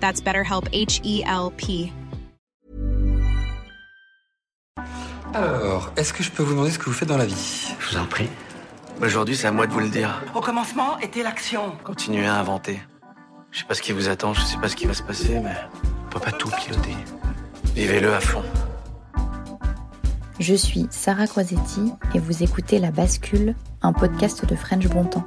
That's BetterHelp H E L P. Alors, est-ce que je peux vous demander ce que vous faites dans la vie? Je vous en prie. Aujourd'hui, c'est à moi de vous le dire. Au commencement était l'action. Continuez à inventer. Je sais pas ce qui vous attend, je sais pas ce qui va se passer, mais on peut pas tout piloter. Vivez-le à fond. Je suis Sarah Crosetti et vous écoutez La Bascule, un podcast de French Bontemps.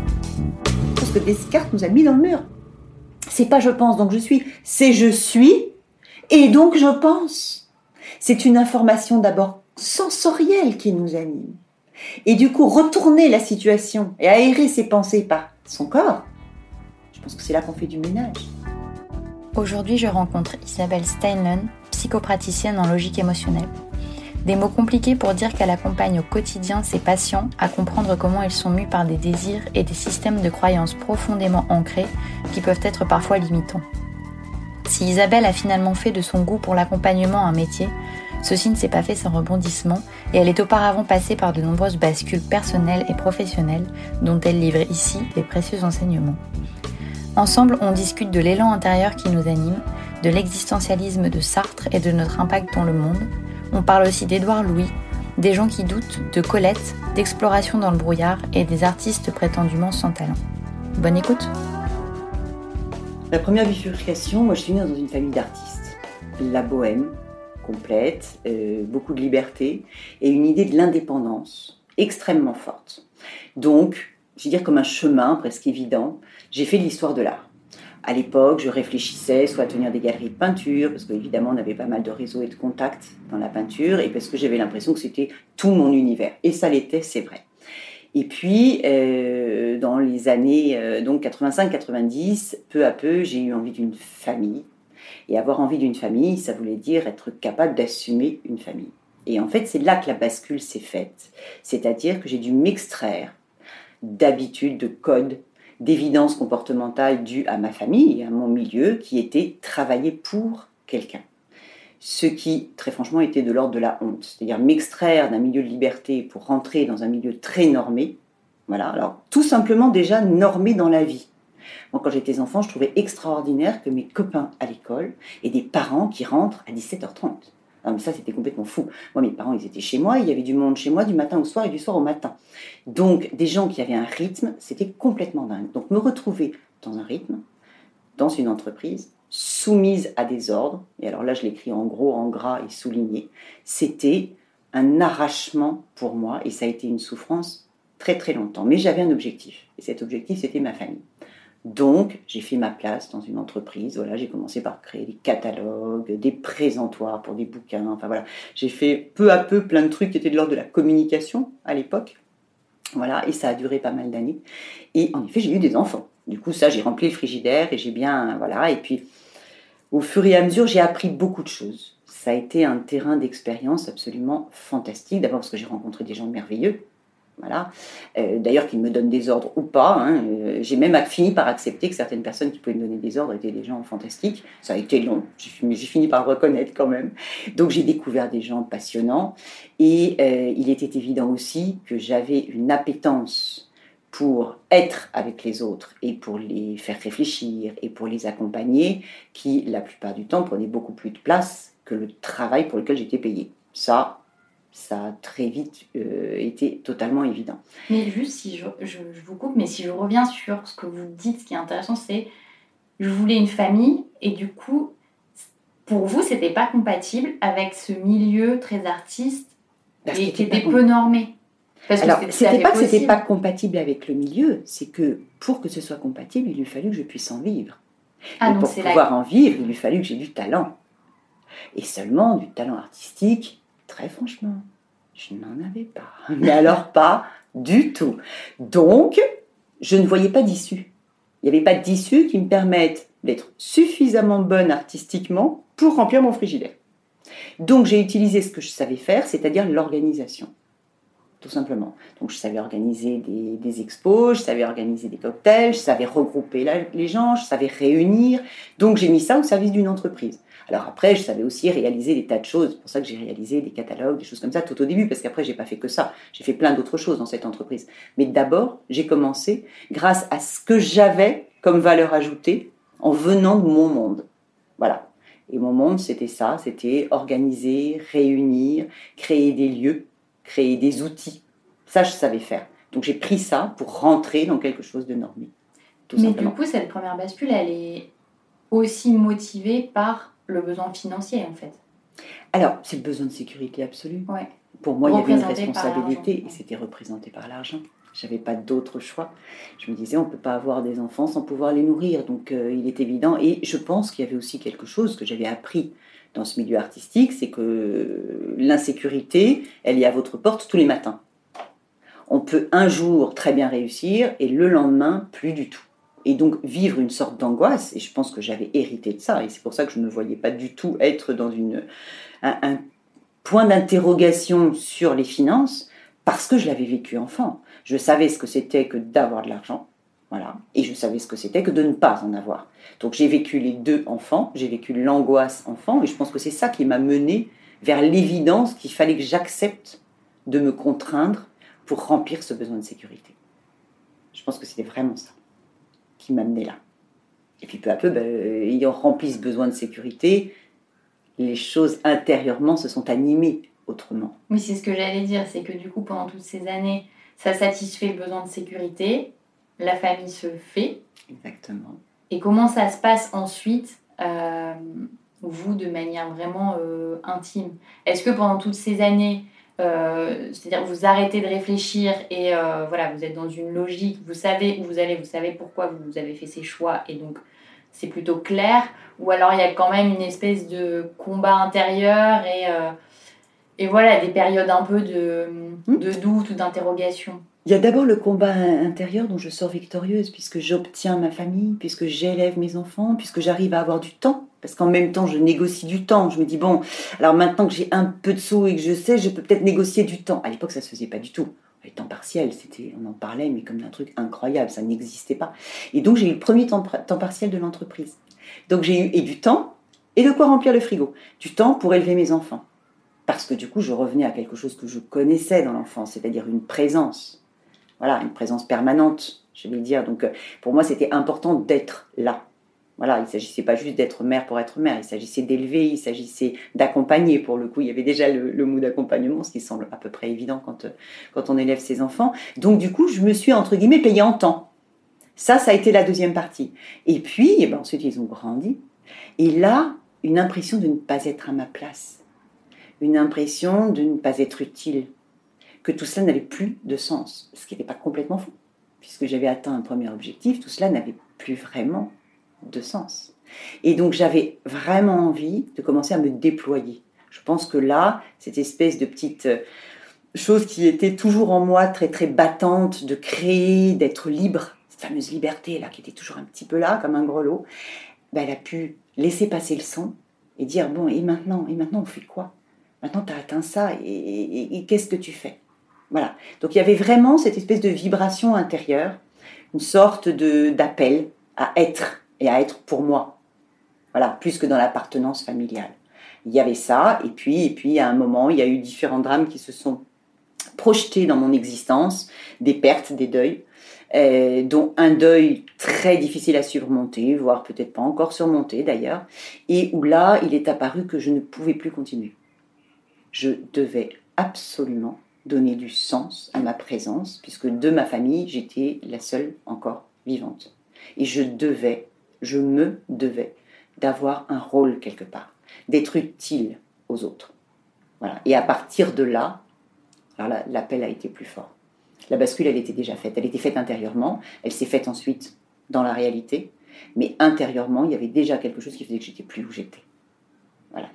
Parce que Descartes nous a mis dans le mur. C'est pas je pense donc je suis, c'est je suis et donc je pense. C'est une information d'abord sensorielle qui nous anime. Et du coup, retourner la situation et aérer ses pensées par son corps, je pense que c'est là qu'on fait du ménage. Aujourd'hui, je rencontre Isabelle Steinlen, psychopraticienne en logique émotionnelle. Des mots compliqués pour dire qu'elle accompagne au quotidien ses patients à comprendre comment ils sont mus par des désirs et des systèmes de croyances profondément ancrés qui peuvent être parfois limitants. Si Isabelle a finalement fait de son goût pour l'accompagnement un métier, ceci ne s'est pas fait sans rebondissement et elle est auparavant passée par de nombreuses bascules personnelles et professionnelles dont elle livre ici les précieux enseignements. Ensemble, on discute de l'élan intérieur qui nous anime, de l'existentialisme de Sartre et de notre impact dans le monde, on parle aussi d'Édouard Louis, des gens qui doutent, de Colette, d'exploration dans le brouillard et des artistes prétendument sans talent. Bonne écoute La première bifurcation, moi je suis née dans une famille d'artistes. La bohème, complète, euh, beaucoup de liberté et une idée de l'indépendance extrêmement forte. Donc, je veux dire comme un chemin presque évident, j'ai fait l'histoire de l'art. À l'époque, je réfléchissais soit à tenir des galeries de peinture, parce qu'évidemment, on avait pas mal de réseaux et de contacts dans la peinture, et parce que j'avais l'impression que c'était tout mon univers. Et ça l'était, c'est vrai. Et puis, euh, dans les années euh, donc 85-90, peu à peu, j'ai eu envie d'une famille. Et avoir envie d'une famille, ça voulait dire être capable d'assumer une famille. Et en fait, c'est là que la bascule s'est faite. C'est-à-dire que j'ai dû m'extraire d'habitudes, de codes, d'évidence comportementale due à ma famille et à mon milieu qui était travailler pour quelqu'un. Ce qui, très franchement, était de l'ordre de la honte. C'est-à-dire m'extraire d'un milieu de liberté pour rentrer dans un milieu très normé. Voilà, alors tout simplement déjà normé dans la vie. Moi, quand j'étais enfant, je trouvais extraordinaire que mes copains à l'école aient des parents qui rentrent à 17h30. Non, mais ça, c'était complètement fou. Moi, mes parents, ils étaient chez moi, il y avait du monde chez moi du matin au soir et du soir au matin. Donc, des gens qui avaient un rythme, c'était complètement dingue. Donc, me retrouver dans un rythme, dans une entreprise, soumise à des ordres, et alors là, je l'écris en gros, en gras et souligné, c'était un arrachement pour moi, et ça a été une souffrance très très longtemps. Mais j'avais un objectif, et cet objectif, c'était ma famille. Donc, j'ai fait ma place dans une entreprise. Voilà, j'ai commencé par créer des catalogues, des présentoirs pour des bouquins. Enfin voilà, j'ai fait peu à peu plein de trucs qui étaient de l'ordre de la communication à l'époque. Voilà, et ça a duré pas mal d'années. Et en effet, j'ai eu des enfants. Du coup, ça, j'ai rempli le frigidaire et j'ai bien, voilà. Et puis, au fur et à mesure, j'ai appris beaucoup de choses. Ça a été un terrain d'expérience absolument fantastique. D'abord parce que j'ai rencontré des gens merveilleux, Euh, d'ailleurs, qu'ils me donnent des ordres ou pas. Hein. Euh, j'ai même fini par accepter que certaines personnes qui pouvaient me donner des ordres étaient des gens fantastiques. Ça a été long, mais j'ai fini par reconnaître quand même. Donc j'ai découvert des gens passionnants. Et euh, il était évident aussi que j'avais une appétence pour être avec les autres et pour les faire réfléchir et pour les accompagner, qui la plupart du temps prenait beaucoup plus de place que le travail pour lequel j'étais payée. Ça, ça a très vite euh, été totalement évident. Mais juste si je, je, vous coupe, mais si je reviens sur ce que vous dites, ce qui est intéressant, c'est je voulais une famille et du coup, pour vous, c'était pas compatible avec ce milieu très artiste et qui était peu normé. Parce Alors, c'était pas que c'était pas compatible avec le milieu, c'est que pour que ce soit compatible, il lui fallu que je puisse en vivre. Ah, et pour pouvoir en vivre, il lui fallu que j'ai du talent. Et seulement du talent artistique Très franchement, je n'en avais pas. Mais alors pas du tout. Donc, je ne voyais pas d'issue. Il n'y avait pas d'issue qui me permette d'être suffisamment bonne artistiquement pour remplir mon frigidaire. Donc j'ai utilisé ce que je savais faire, c'est-à-dire l'organisation. Tout simplement. Donc je savais organiser des, des, expos, je savais organiser des cocktails, je savais regrouper les gens, je savais réunir. Donc j'ai mis ça au service d'une entreprise. Alors après, je savais aussi réaliser des tas de choses. C'est pour ça que j'ai réalisé des catalogues, des choses comme ça tout au début, parce qu'après, j'ai pas fait que ça. J'ai fait plein d'autres choses dans cette entreprise. Mais d'abord, j'ai commencé grâce à ce que j'avais comme valeur ajoutée en venant de mon monde. Voilà. Et mon monde, c'était ça, c'était organiser, réunir, créer des lieux, créer des outils. Ça, je savais faire. Donc j'ai pris ça pour rentrer dans quelque chose de normé. Mais du coup, cette première bascule, elle est aussi motivée par le besoin financier en fait. Alors, c'est le besoin de sécurité absolue. Pour moi, il y avait une responsabilité et c'était représenté par l'argent. J'avais pas d'autre choix. Je me disais, on peut pas avoir des enfants sans pouvoir les nourrir. Donc, euh, il est évident. Et je pense qu'il y avait aussi quelque chose que j'avais appris dans ce milieu artistique, c'est que l'insécurité, elle est à votre porte tous les matins. On peut un jour très bien réussir et le lendemain, plus du tout et donc vivre une sorte d'angoisse. Et je pense que j'avais hérité de ça, et c'est pour ça que je ne me voyais pas du tout être dans une, un, point d'interrogation sur les finances, parce que je l'avais vécu enfant. Je savais ce que c'était que d'avoir de l'argent, voilà, et je savais ce que c'était que de ne pas en avoir. Donc j'ai vécu les deux enfants, j'ai vécu l'angoisse enfant, et je pense que c'est ça qui m'a mené vers l'évidence qu'il fallait que j'accepte de me contraindre pour remplir ce besoin de sécurité. Je pense que c'était vraiment ça qui m'amenait là. Et puis peu à peu, ben, ayant rempli ce besoin de sécurité, les choses intérieurement se sont animées autrement. Oui, c'est ce que j'allais dire, c'est que du coup, pendant toutes ces années, ça satisfait le besoin de sécurité, la famille se fait. Exactement. Et comment ça se passe ensuite, euh, vous, de manière vraiment euh, intime? Est-ce que pendant toutes ces années, euh, c'est-à-dire vous arrêtez de réfléchir et euh, voilà, vous êtes dans une logique, vous savez où vous allez, vous savez pourquoi vous avez fait ces choix et donc c'est plutôt clair. Ou alors il y a quand même une espèce de combat intérieur et, euh, et voilà, des périodes un peu de, hmm. de doute ou d'interrogation. Il y a d'abord le combat intérieur dont je sors victorieuse, puisque j'obtiens ma famille, puisque j'élève mes enfants, puisque j'arrive à avoir du temps. Parce qu'en même temps, je négocie du temps. Je me dis, bon, alors maintenant que j'ai un peu de sous et que je sais, je peux peut-être négocier du temps. À l'époque, ça se faisait pas du tout. Les temps partiels, c'était, on en parlait, mais comme d'un truc incroyable, ça n'existait pas. Et donc, j'ai eu le premier temps, temps partiel de l'entreprise. Donc, j'ai eu et du temps et de quoi remplir le frigo. Du temps pour élever mes enfants. Parce que du coup, je revenais à quelque chose que je connaissais dans l'enfance, c'est-à-dire une présence voilà, une présence permanente, je vais dire. Donc euh, pour moi, c'était important d'être là. Voilà, il ne s'agissait pas juste d'être mère pour être mère, il s'agissait d'élever, il s'agissait d'accompagner. Pour le coup, il y avait déjà le, mot d'accompagnement, ce qui semble à peu près évident quand, euh, quand on élève ses enfants. Donc du coup, je me suis, entre guillemets, payée en temps. Ça, ça a été la deuxième partie. Et puis, eh ben, ensuite, ils ont grandi. Et là, une impression de ne pas être à ma place. Une impression de ne pas être utile que tout cela n'avait plus de sens, ce qui n'était pas complètement faux. puisque j'avais atteint un premier objectif, tout cela n'avait plus vraiment de sens. Et donc j'avais vraiment envie de commencer à me déployer. Je pense que là, cette espèce de petite euh, chose qui était toujours en moi, très très battante, de créer, d'être libre, cette fameuse liberté là qui était toujours un petit peu là, comme un grelot, ben, elle a pu laisser passer le son et dire bon, et maintenant, et maintenant on fait quoi? Maintenant tu as atteint ça, et, qu'est-ce que tu fais? Voilà. Donc il y avait vraiment cette espèce de vibration intérieure, une sorte de d'appel à être et à être pour moi. Voilà, plus que dans l'appartenance familiale. Il y avait ça, et puis, et puis à un moment, il y a eu différents drames qui se sont projetés dans mon existence, des pertes, des deuils, euh, dont un deuil très difficile à surmonter, voire peut-être pas encore surmonté d'ailleurs, et où là, il est apparu que je ne pouvais plus continuer. Je devais absolument donner du sens à ma présence, puisque de ma famille, j'étais la seule encore vivante. Et je devais, je me devais d'avoir un rôle quelque part, d'être utile aux autres. Voilà. Et à partir de là, l'appel a été plus fort. La bascule, elle était déjà faite. Elle était faite intérieurement. Elle s'est faite ensuite dans la réalité. Mais intérieurement, il y avait déjà quelque chose qui faisait que j'étais plus où j'étais.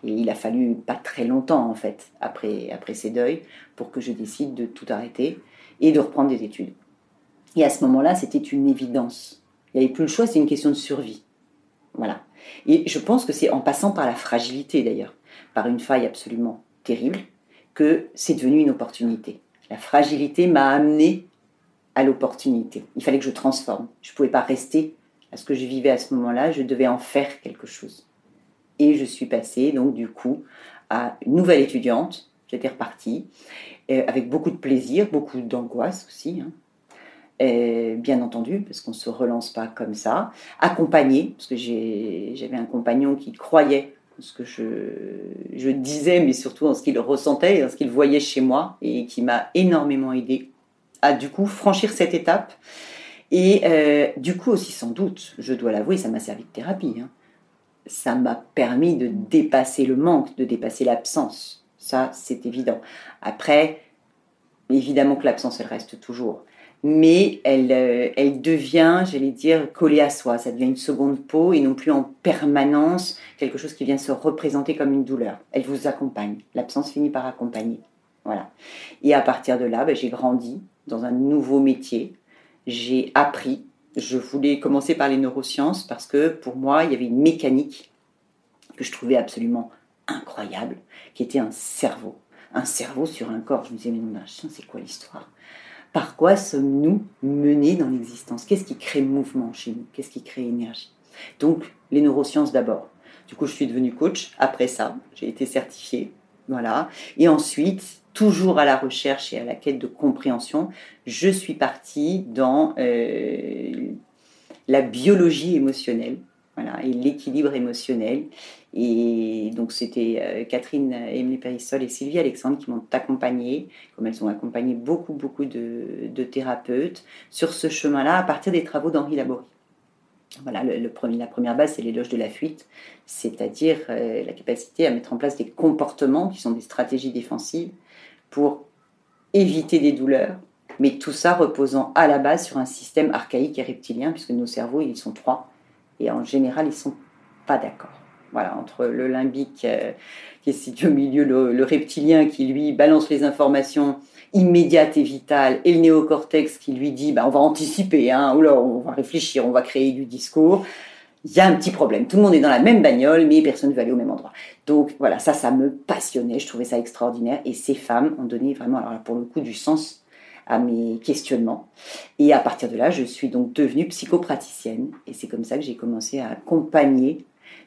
Et il a fallu pas très longtemps, en fait, après, après ces deuils, pour que je décide de tout arrêter et de reprendre des études. Et à ce moment-là, c'était une évidence. Il n'y avait plus le choix, c'est une question de survie. Voilà. Et je pense que c'est en passant par la fragilité, d'ailleurs, par une faille absolument terrible, que c'est devenu une opportunité. La fragilité m'a amené à l'opportunité. Il fallait que je transforme. Je ne pouvais pas rester à ce que je vivais à ce moment-là, je devais en faire quelque chose. Et je suis passée, donc, du coup, à une nouvelle étudiante. J'étais repartie, euh, avec beaucoup de plaisir, beaucoup d'angoisse aussi. Hein. bien entendu, parce qu'on ne se relance pas comme ça. Accompagnée, parce que j'avais un compagnon qui croyait ce que je, disais, mais surtout en ce qu'il ressentait, en ce qu'il voyait chez moi, et qui m'a énormément aidé à du coup franchir cette étape. Et euh, du coup aussi, sans doute, je dois l'avouer, ça m'a servi de thérapie. Hein. Ça m'a permis de dépasser le manque, de dépasser l'absence. Ça, c'est évident. Après, évidemment que l'absence, elle reste toujours mais elle, euh, elle devient, j'allais dire, collée à soi. Ça devient une seconde peau et non plus en permanence quelque chose qui vient se représenter comme une douleur. Elle vous accompagne. L'absence finit par accompagner. Voilà. Et à partir de là, ben, j'ai grandi dans un nouveau métier. J'ai appris. Je voulais commencer par les neurosciences parce que pour moi, il y avait une mécanique que je trouvais absolument incroyable, qui était un cerveau. Un cerveau sur un corps. Je me disais, mais non, c'est quoi l'histoire? Par quoi sommes-nous menés dans l'existence? Qu'est-ce qui crée mouvement chez nous? Qu'est-ce qui crée énergie Donc, les neurosciences d'abord. Du coup, je suis devenue coach après ça. J'ai été certifiée. Voilà. Et ensuite, toujours à la recherche et à la quête de compréhension, je suis partie dans euh, la biologie émotionnelle voilà, et l'équilibre émotionnel. Et donc, c'était euh, Catherine Emily Périssol et Sylvie Alexandre qui m'ont accompagnée, comme elles ont accompagné beaucoup, beaucoup de, thérapeutes sur ce chemin-là à partir des travaux d'Henri Laborie. Voilà, la première base, c'est l'éloge de la fuite, c'est-à-dire euh, la capacité à mettre en place des comportements qui sont des stratégies défensives pour éviter des douleurs, mais tout ça reposant à la base sur un système archaïque et reptilien, puisque nos cerveaux, ils sont trois et en général, ils sont pas d'accord. Voilà, entre le limbique euh, qui est situé au milieu, le, reptilien qui lui balance les informations immédiates et vitales, et le néocortex qui lui dit bah, on va anticiper, hein, ou on va réfléchir, on va créer du discours. Il y a un petit problème. Tout le monde est dans la même bagnole, mais personne ne veut aller au même endroit. Donc voilà, ça, ça me passionnait. Je trouvais ça extraordinaire. Et ces femmes ont donné vraiment, alors pour le coup, du sens à mes questionnements. Et à partir de là, je suis donc devenue psychopraticienne. Et c'est comme ça que j'ai commencé à accompagner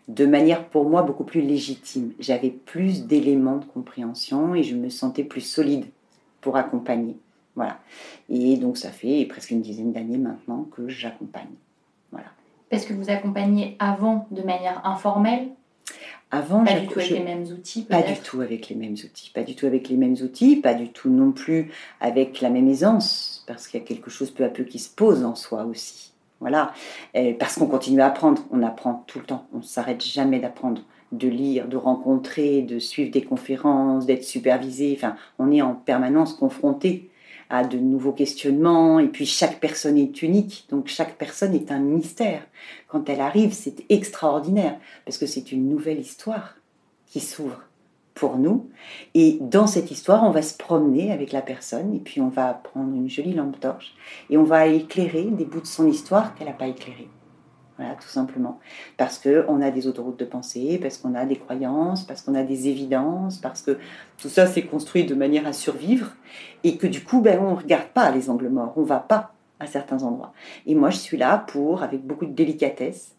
de manière pour moi beaucoup plus légitime. J'avais plus d'éléments de compréhension et je me sentais plus solide pour accompagner. Voilà. Et donc ça fait presque une dizaine d'années maintenant que j'accompagne. Voilà. Parce que vous accompagnez avant de manière informelle? Avant, pas du tout avec les mêmes outils. Pas du tout avec les mêmes outils. Pas du tout avec les mêmes outils. Pas du tout non plus avec la même aisance, parce qu'il y a quelque chose peu à peu qui se pose en soi aussi. Voilà, parce qu'on continue à apprendre. On apprend tout le temps. On ne s'arrête jamais d'apprendre, de lire, de rencontrer, de suivre des conférences, d'être supervisé. Enfin, on est en permanence confronté à de nouveaux questionnements, et puis chaque personne est unique, donc chaque personne est un mystère. Quand elle arrive, c'est extraordinaire, parce que c'est une nouvelle histoire qui s'ouvre pour nous. Et dans cette histoire, on va se promener avec la personne, et puis on va prendre une jolie lampe torche, et on va éclairer des bouts de son histoire qu'elle n'a pas éclairés. Voilà, tout simplement. Parce qu'on a des autoroutes de pensée, parce qu'on a des croyances, parce qu'on a des évidences, parce que tout ça s'est construit de manière à survivre, et que du coup, ben, on ne regarde pas les angles morts, on ne va pas à certains endroits. Et moi, je suis là pour, avec beaucoup de délicatesse,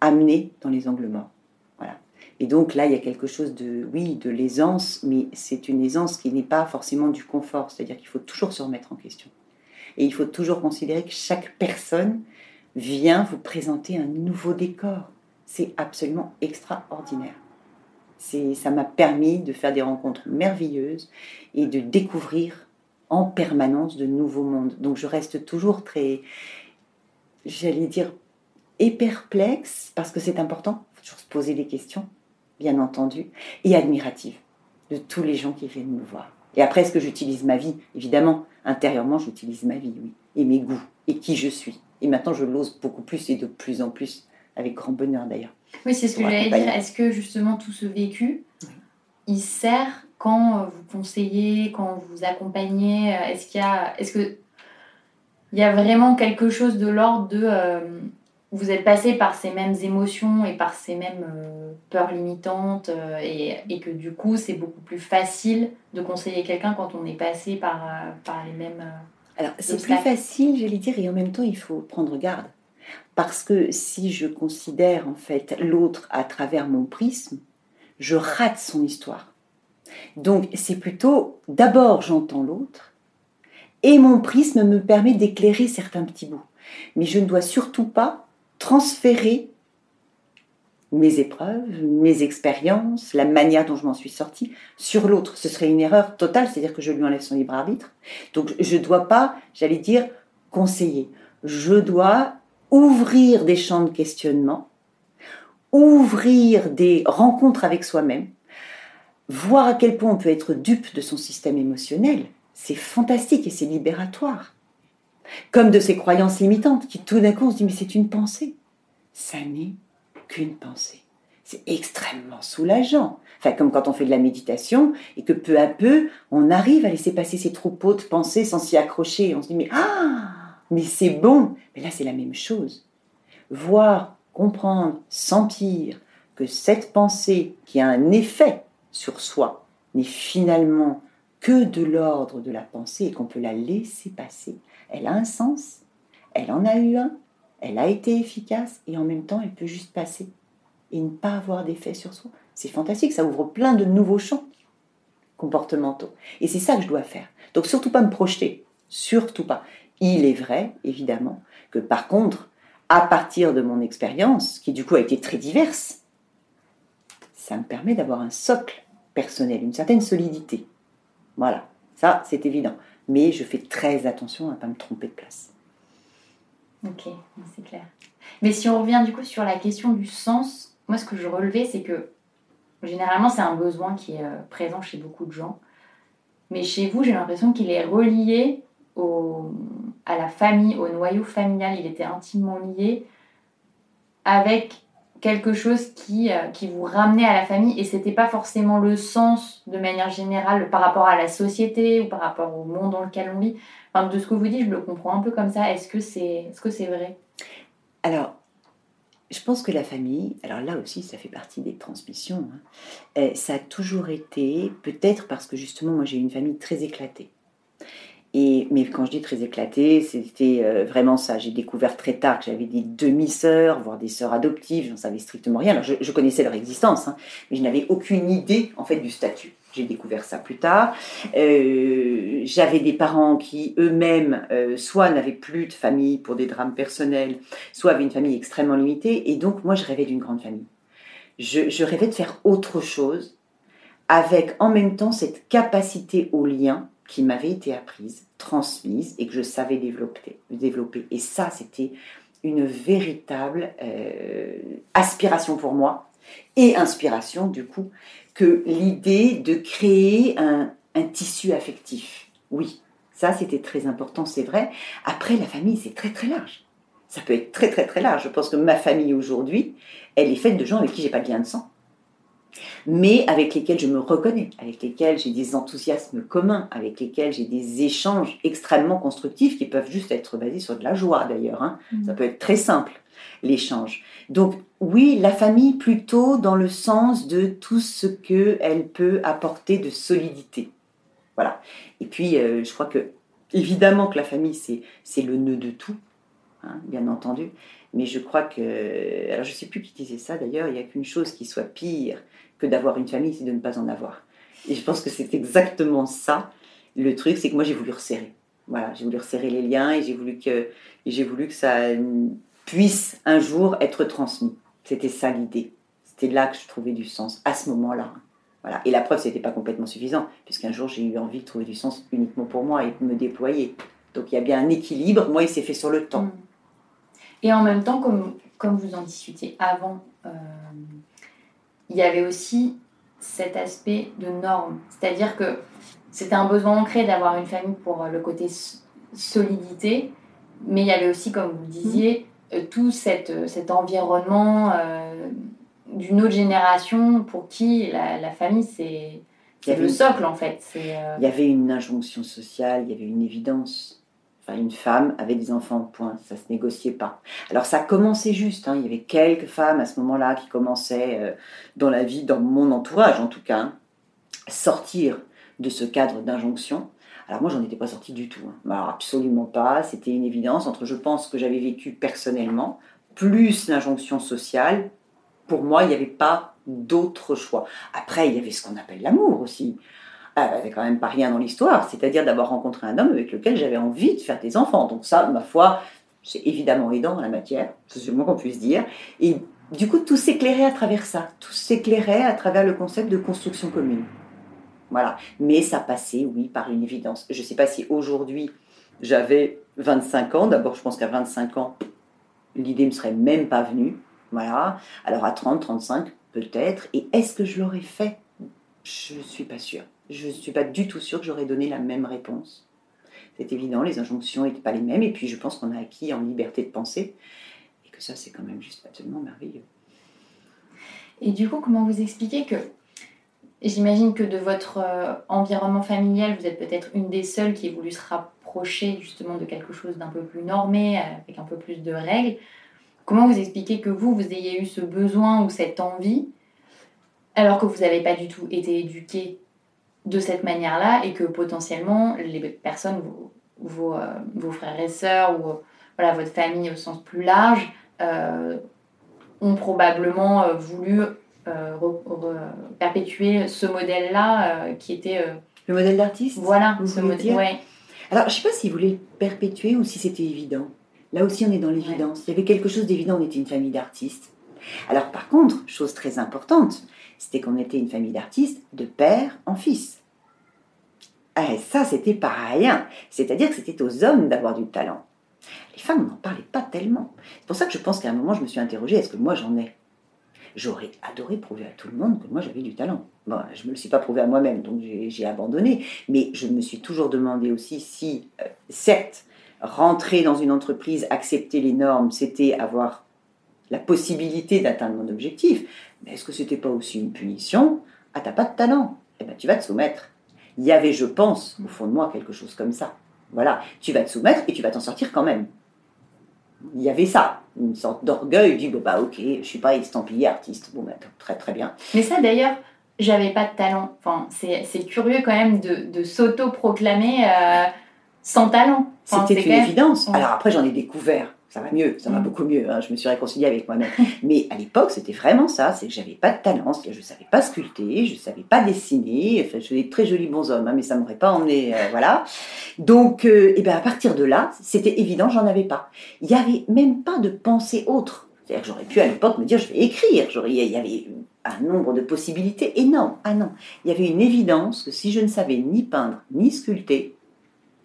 amener dans les angles morts. Voilà. Et donc là, il y a quelque chose de, oui, de l'aisance, mais c'est une aisance qui n'est pas forcément du confort, c'est-à-dire qu'il faut toujours se remettre en question. Et il faut toujours considérer que chaque personne vient vous présenter un nouveau décor. C'est absolument extraordinaire. Ça m'a permis de faire des rencontres merveilleuses et de découvrir en permanence de nouveaux mondes. Donc je reste toujours très, j'allais dire, éperplexe, parce que c'est important, il faut toujours se poser des questions, bien entendu, et admirative de tous les gens qui viennent me voir. Et après, est-ce que j'utilise ma vie? Évidemment, intérieurement, j'utilise ma vie, oui, et mes goûts, et qui je suis. Et maintenant, je l'ose beaucoup plus et de plus en plus, avec grand bonheur d'ailleurs. Oui, c'est ce que j'allais dire. Est-ce que justement tout ce vécu, il sert quand vous conseillez, quand vous accompagnez Est-ce qu'il y a, est-ce que il y a vraiment quelque chose de l'ordre de euh, vous êtes passé par ces mêmes émotions et par ces mêmes euh, peurs limitantes euh, et, et, que du coup c'est beaucoup plus facile de conseiller quelqu'un quand on est passé par, par les mêmes alors, c'est plus facile, j'allais dire, et en même temps, il faut prendre garde. Parce que si je considère en fait l'autre à travers mon prisme, je rate son histoire. Donc, c'est plutôt d'abord j'entends l'autre, et mon prisme me permet d'éclairer certains petits bouts. Mais je ne dois surtout pas transférer mes épreuves, mes expériences, la manière dont je m'en suis sortie sur l'autre. Ce serait une erreur totale, c'est-à-dire que je lui enlève son libre arbitre. Donc je ne dois pas, j'allais dire, conseiller. Je dois ouvrir des champs de questionnement, ouvrir des rencontres avec soi-même, voir à quel point on peut être dupe de son système émotionnel. C'est fantastique et c'est libératoire. Comme de ses croyances limitantes qui tout d'un coup on se dit mais c'est une pensée. Ça n'est qu'une pensée. C'est extrêmement soulageant. Enfin, comme quand on fait de la méditation et que peu à peu, on arrive à laisser passer ces troupeaux de pensées sans s'y accrocher. On se dit, mais ah, mais c'est bon. Mais là, c'est la même chose. Voir, comprendre, sentir que cette pensée qui a un effet sur soi n'est finalement que de l'ordre de la pensée et qu'on peut la laisser passer. Elle a un sens, elle en a eu un, elle a été efficace et en même temps elle peut juste passer et ne pas avoir d'effet sur soi. C'est fantastique, ça ouvre plein de nouveaux champs comportementaux. Et c'est ça que je dois faire. Donc surtout pas me projeter, surtout pas. Il est vrai, évidemment, que par contre, à partir de mon expérience, qui du coup a été très diverse, ça me permet d'avoir un socle personnel, une certaine solidité. Voilà, ça c'est évident. Mais je fais très attention à ne pas me tromper de place. Ok, c'est clair. Mais si on revient du coup sur la question du sens, moi ce que je relevais, c'est que généralement c'est un besoin qui est euh, présent chez beaucoup de gens. Mais chez vous, j'ai l'impression qu'il est relié à la famille, au noyau familial. Il était intimement lié avec quelque chose qui, euh, qui vous ramenait à la famille et c'était pas forcément le sens de manière générale par rapport à la société ou par rapport au monde dans lequel on vit. De ce que vous dites, je le comprends un peu comme ça. Est-ce que c'est est -ce c'est vrai? Alors, je pense que la famille, alors là aussi, ça fait partie des transmissions. Hein, euh, ça a toujours été, peut-être parce que justement, moi j'ai une famille très éclatée. Et, mais quand je dis très éclatée, c'était euh, vraiment ça. J'ai découvert très tard que j'avais des demi-sœurs, voire des sœurs adoptives. J'en savais strictement rien. Alors je, connaissais leur existence, hein, mais je n'avais aucune idée en fait du statut. J'ai découvert ça plus tard. Euh, j'avais des parents qui eux-mêmes, euh, soit n'avaient plus de famille pour des drames personnels, soit avaient une famille extrêmement limitée. Et donc, moi, je rêvais d'une grande famille. Je, rêvais de faire autre chose avec en même temps cette capacité au lien qui m'avait été apprise, transmise et que je savais développer. développer. Et ça, c'était une véritable euh, aspiration pour moi et inspiration du coup que l'idée de créer un, tissu affectif. Oui, Ça, c'était très important, c'est vrai. Après, la famille, c'est très très large. Ça peut être très très très large. Je pense que ma famille aujourd'hui, elle est faite de gens avec qui j'ai pas de lien de sang mais avec lesquels je me reconnais, avec lesquels j'ai des enthousiasmes communs, avec lesquels j'ai des échanges extrêmement constructifs qui peuvent juste être basés sur de la joie d'ailleurs. Hein. Mm. Ça peut être très simple, l'échange. Donc oui, la famille plutôt dans le sens de tout ce qu'elle peut apporter de solidité. Voilà. Et puis, euh, je crois que, évidemment que la famille, c'est le nœud de tout, hein, bien entendu. Mais je crois que. Alors, je ne sais plus qui disait ça d'ailleurs, il n'y a qu'une chose qui soit pire que d'avoir une famille, c'est de ne pas en avoir. Et je pense que c'est exactement ça. Le truc, c'est que moi, j'ai voulu resserrer. Voilà, j'ai voulu resserrer les liens et j'ai voulu que, j'ai voulu que ça puisse un jour être transmis. C'était ça l'idée. C'était là que je trouvais du sens, à ce moment-là. Voilà. Et la preuve, c'était pas complètement suffisant, puisqu'un jour, j'ai eu envie de trouver du sens uniquement pour moi et de me déployer. Donc il y a bien un équilibre. Moi, il s'est fait sur le temps. Mm. Et en même temps, comme, comme vous en discutiez avant, euh, il y avait aussi cet aspect de norme. C'est-à-dire que c'était un besoin ancré d'avoir une famille pour le côté solidité, mais il y avait aussi, comme vous le disiez, tout cette, cet environnement euh, d'une autre génération pour qui la, la famille, c'est le socle en fait. Il y avait une injonction sociale, il y avait une évidence une femme avait des enfants, point. Ça se négociait pas. Alors ça commençait juste. Hein. Il y avait quelques femmes à ce moment-là qui commençaient euh, dans la vie, dans mon entourage en tout cas, hein, sortir de ce cadre d'injonction. Alors moi, j'en étais pas sortie du tout. Hein. Alors, absolument pas. C'était une évidence entre, je pense, que j'avais vécu personnellement, plus l'injonction sociale. Pour moi, il n'y avait pas d'autre choix. Après, il y avait ce qu'on appelle l'amour aussi. Ah, c'est quand même pas rien dans l'histoire, c'est-à-dire d'avoir rencontré un homme avec lequel j'avais envie de faire des enfants. Donc ça, ma foi, c'est évidemment aidant en la matière, c'est le moins qu'on puisse dire. Et du coup, tout s'éclairait à travers ça, tout s'éclairait à travers le concept de construction commune. Voilà. Mais ça passait, oui, par une évidence. Je ne sais pas si aujourd'hui j'avais 25 ans. D'abord, je pense qu'à 25 ans, l'idée ne serait même pas venue. Voilà. Alors à 30, 35, peut-être. Et est-ce que je l'aurais fait? Je ne suis pas sûre je ne suis pas du tout sûre que j'aurais donné la même réponse. C'est évident, les injonctions n'étaient pas les mêmes, et puis je pense qu'on a acquis en liberté de penser, et que ça, c'est quand même juste absolument merveilleux. Et du coup, comment vous expliquez que, j'imagine que de votre euh, environnement familial, vous êtes peut-être une des seules qui ait voulu se rapprocher justement de quelque chose d'un peu plus normé, avec un peu plus de règles. Comment vous expliquez que vous, vous ayez eu ce besoin ou cette envie, alors que vous n'avez pas du tout été éduqué de cette manière-là et que potentiellement les personnes, vos, euh, frères et sœurs ou voilà, votre famille au sens plus large, euh, ont probablement euh, voulu perpétuer ce modèle-là qui était... le modèle d'artiste Voilà, ce modèle. Ouais. Alors, je ne sais pas s'ils voulaient le perpétuer ou si c'était évident. Là aussi, on est dans l'évidence. Il y avait quelque chose d'évident, on était une famille d'artistes. Alors, par contre, chose très importante, c'était qu'on était une famille d'artistes de père en fils. Et eh, ça, c'était pas rien. C'est-à-dire que c'était aux hommes d'avoir du talent. Les femmes n'en parlaient pas tellement. C'est pour ça que je pense qu'à un moment, je me suis interrogée est-ce que moi j'en ai? J'aurais adoré prouver à tout le monde que moi j'avais du talent. Bon, je ne me le suis pas prouvé à moi-même, donc j'ai abandonné. Mais je me suis toujours demandé aussi si, euh, certes, rentrer dans une entreprise, accepter les normes, c'était avoir la possibilité d'atteindre mon objectif. Mais est-ce que c'était pas aussi une punition? Ah, t'as pas de talent Eh bien, tu vas te soumettre. Il y avait, je pense, au fond de moi, quelque chose comme ça. Voilà, tu vas te soumettre et tu vas t'en sortir quand même. Il y avait ça, une sorte d'orgueil, du bah ok, je suis pas estampillé artiste. Bon, bah, très très bien. Mais ça d'ailleurs, j'avais pas de talent. Enfin, c'est curieux quand même de, de s'auto-proclamer euh, sans talent. C'était une évidence. Alors après, j'en ai découvert ça va mieux, ça va mm. beaucoup mieux. Hein, je me suis réconciliée avec moi-même. Mais à l'époque, c'était vraiment ça. C'est que j'avais pas de talent, je ne savais pas sculpter, je ne savais pas dessiner. Enfin, je faisais de très jolis bons hommes, hein, mais ça m'aurait pas emmené, euh, voilà. Donc, et euh, eh ben à partir de là, c'était évident, j'en avais pas. Il y avait même pas de pensée autre. C'est-à-dire que j'aurais pu à l'époque me dire, je vais écrire. Il y avait un nombre de possibilités énorme. Ah non, il y avait une évidence que si je ne savais ni peindre ni sculpter,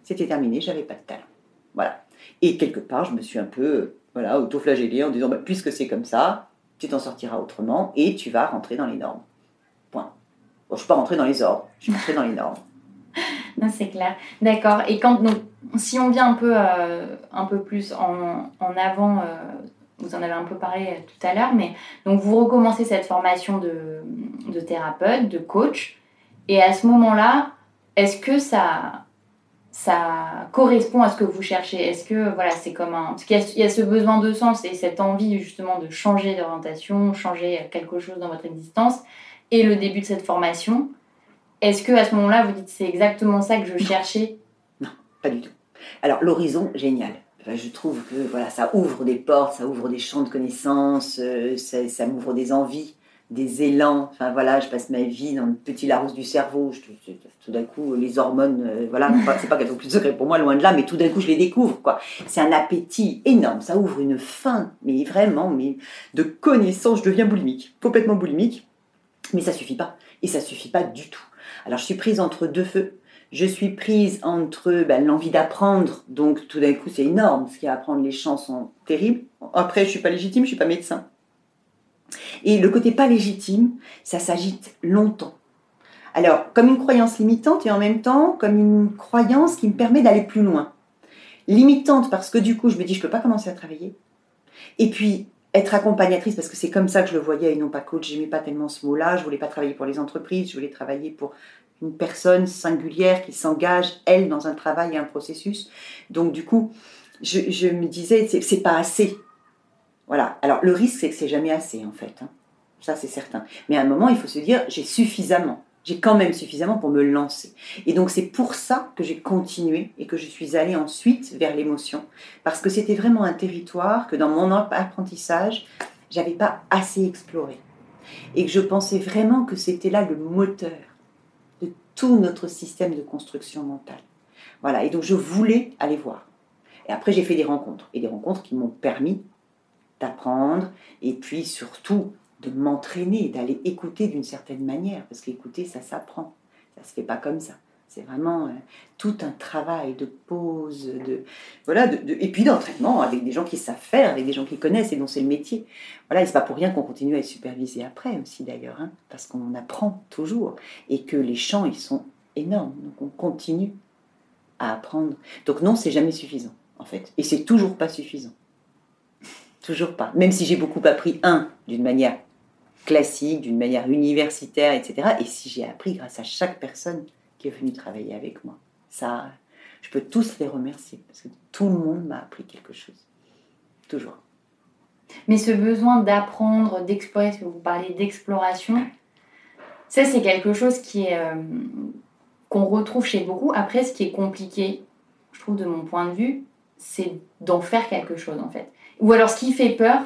c'était terminé, j'avais pas de talent. Voilà. Et quelque part, je me suis un peu voilà, auto-flagellée en disant bah, puisque c'est comme ça, tu t'en sortiras autrement et tu vas rentrer dans les normes. Point. Bon, je ne suis pas rentrée dans les ordres, je suis rentrée dans les normes. c'est clair. D'accord. Et quand donc, si on vient un peu, euh, un peu plus en, en avant, euh, vous en avez un peu parlé tout à l'heure, mais donc vous recommencez cette formation de thérapeute, de coach, et à ce moment-là, est-ce que ça, ça correspond à ce que vous cherchez Est-ce que voilà, c'est comme un, parce qu'il y, a- il y a ce besoin de sens et cette envie justement de changer d'orientation, changer quelque chose dans votre existence, et le début de cette formation. Est-ce que à ce moment-là, vous dites c'est exactement ça que je cherchais? Pas du tout. Alors, l'horizon, génial. Enfin, je trouve que voilà, ça ouvre des portes, ça ouvre des champs de connaissances, euh, ça, ça m'ouvre des envies, des élans. Enfin voilà, je passe ma vie dans le petit Larousse du cerveau. Je- je- tout d'un coup, les hormones, euh, voilà, c'est pas- qu'elles sont plus secrètes pour moi, loin de là, mais tout d'un coup, je les découvre. quoi. C'est un appétit énorme. Ça ouvre une faim, mais vraiment, mais de connaissances. Je deviens boulimique, complètement boulimique. Mais ça suffit pas. Et ça suffit pas du tout. Alors, je suis prise entre deux feux. Je suis prise entre ben, l'envie d'apprendre, donc tout d'un coup c'est énorme, ce qu'il y a à apprendre, les champs sont terribles. Après, je suis pas légitime, je suis pas médecin. Et le côté pas légitime, ça s'agite longtemps. Alors, comme une croyance limitante et en même temps comme une croyance qui me permet d'aller plus loin. Limitante parce que du coup, je me dis je peux pas commencer à travailler. Et puis être accompagnatrice parce que c'est comme ça que je le voyais et non pas coach. J'aimais pas tellement ce mot-là. Je voulais pas travailler pour les entreprises. Je voulais travailler pour une personne singulière qui s'engage, elle, dans un travail et un processus. Donc, du coup, je, je me disais, c'est pas assez. Voilà. Alors, le risque, c'est que c'est jamais assez, en fait. hein. Ça, c'est certain. Mais à un moment, il faut se dire, j'ai suffisamment. J'ai quand même suffisamment pour me lancer. Et donc, c'est pour ça que j'ai continué et que je suis allée ensuite vers l'émotion. Parce que c'était vraiment un territoire que dans mon apprentissage, j'avais pas assez exploré. Et que je pensais vraiment que c'était là le moteur de tout notre système de construction mentale. Voilà, et donc je voulais aller voir. Et après, j'ai fait des rencontres. Et des rencontres qui m'ont permis d'apprendre et puis surtout de m'entraîner, d'aller écouter d'une certaine manière. Parce qu'écouter, ça s'apprend. Ça se fait pas comme ça. C'est vraiment euh, tout un travail de pause, de voilà, de- et puis d'entraînement avec des gens qui savent faire, avec des gens qui connaissent et dont c'est le métier. Voilà, et c'est pas pour rien qu'on continue à être supervisé après aussi d'ailleurs, hein, parce qu'on apprend toujours et que les champs ils sont énormes, donc on continue à apprendre. Donc non, c'est jamais suffisant en fait, et c'est toujours pas suffisant, toujours pas. Même si j'ai beaucoup appris un d'une manière classique, d'une manière universitaire, etc. Et si j'ai appris grâce à chaque personne qui est venue travailler avec moi, ça, je peux tous les remercier parce que tout le monde m'a appris quelque chose, toujours. Mais ce besoin d'apprendre, d'explorer, parce que vous parlez d'exploration, ça c'est quelque chose euh, qu'on retrouve chez beaucoup. Après, ce qui est compliqué, je trouve de mon point de vue, c'est d'en faire quelque chose en fait. Ou alors ce qui fait peur,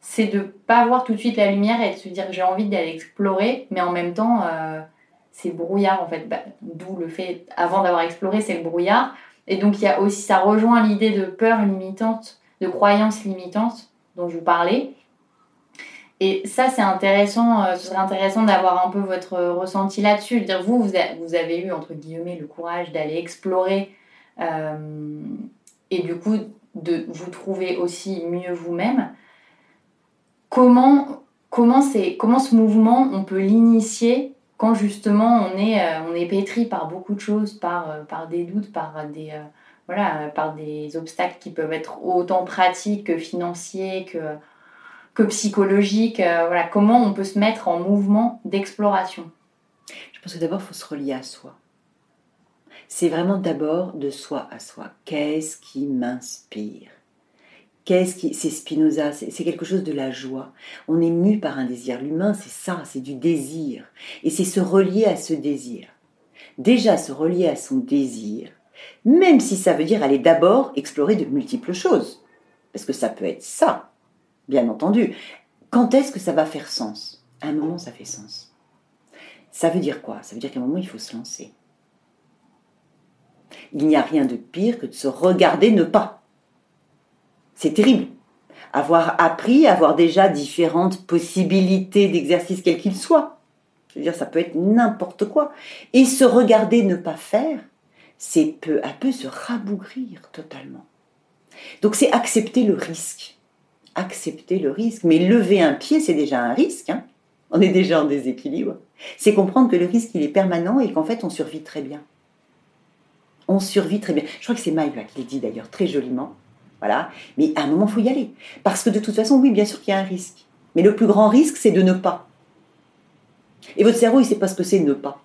c'est de pas voir tout de suite la lumière et de se dire j'ai envie d'aller explorer, mais en même temps euh, c'est brouillard en fait. Bah, D'où le fait avant d'avoir exploré c'est le brouillard. Et donc il y a aussi ça rejoint l'idée de peur limitante, de croyance limitante dont je vous parlais. Et ça, c'est intéressant, euh, ce serait intéressant d'avoir un peu votre ressenti là-dessus. Dire, vous, vous avez eu, entre guillemets, le courage d'aller explorer euh, et du coup de vous trouver aussi mieux vous-même. Comment, comment, comment ce mouvement, on peut l'initier quand justement on est, euh, on est pétri par beaucoup de choses, par, euh, par des doutes, par des, euh, voilà, par des obstacles qui peuvent être autant pratiques que financiers, que, que psychologiques. voilà, comment on peut se mettre en mouvement d'exploration? Je pense que d'abord, il faut se relier à soi. C'est vraiment d'abord de soi à soi. Qu'est-ce qui m'inspire? Qu'est-ce qui c'est Spinoza, c'est quelque chose de la joie. On est mu par un désir. L'humain, c'est ça, c'est du désir. Et c'est se relier à ce désir. Déjà se relier à son désir, même si ça veut dire aller d'abord explorer de multiples choses. Parce que ça peut être ça, bien entendu. Quand est-ce que ça va faire sens? À un moment, ça fait sens. Ça veut dire quoi? Ça veut dire qu'à un moment, il faut se lancer. Il n'y a rien de pire que de se regarder ne pas. C'est terrible. Avoir appris, avoir déjà différentes possibilités d'exercice quel qu'il soit. Je veux dire, ça peut être n'importe quoi. Et se regarder ne pas faire, c'est peu à peu se rabougrir totalement. Donc c'est accepter le risque. Accepter le risque. Mais lever un pied, c'est déjà un risque. hein. On est déjà en déséquilibre. C'est comprendre que le risque, il est permanent et qu'en fait, on survit très bien. On survit très bien. Je crois que c'est Maïva qui le dit d'ailleurs très joliment. Voilà. Mais à un moment, il faut y aller. Parce que de toute façon, oui, bien sûr qu'il y a un risque. Mais le plus grand risque, c'est de ne pas. Et votre cerveau, il ne sait pas ce que c'est ne pas.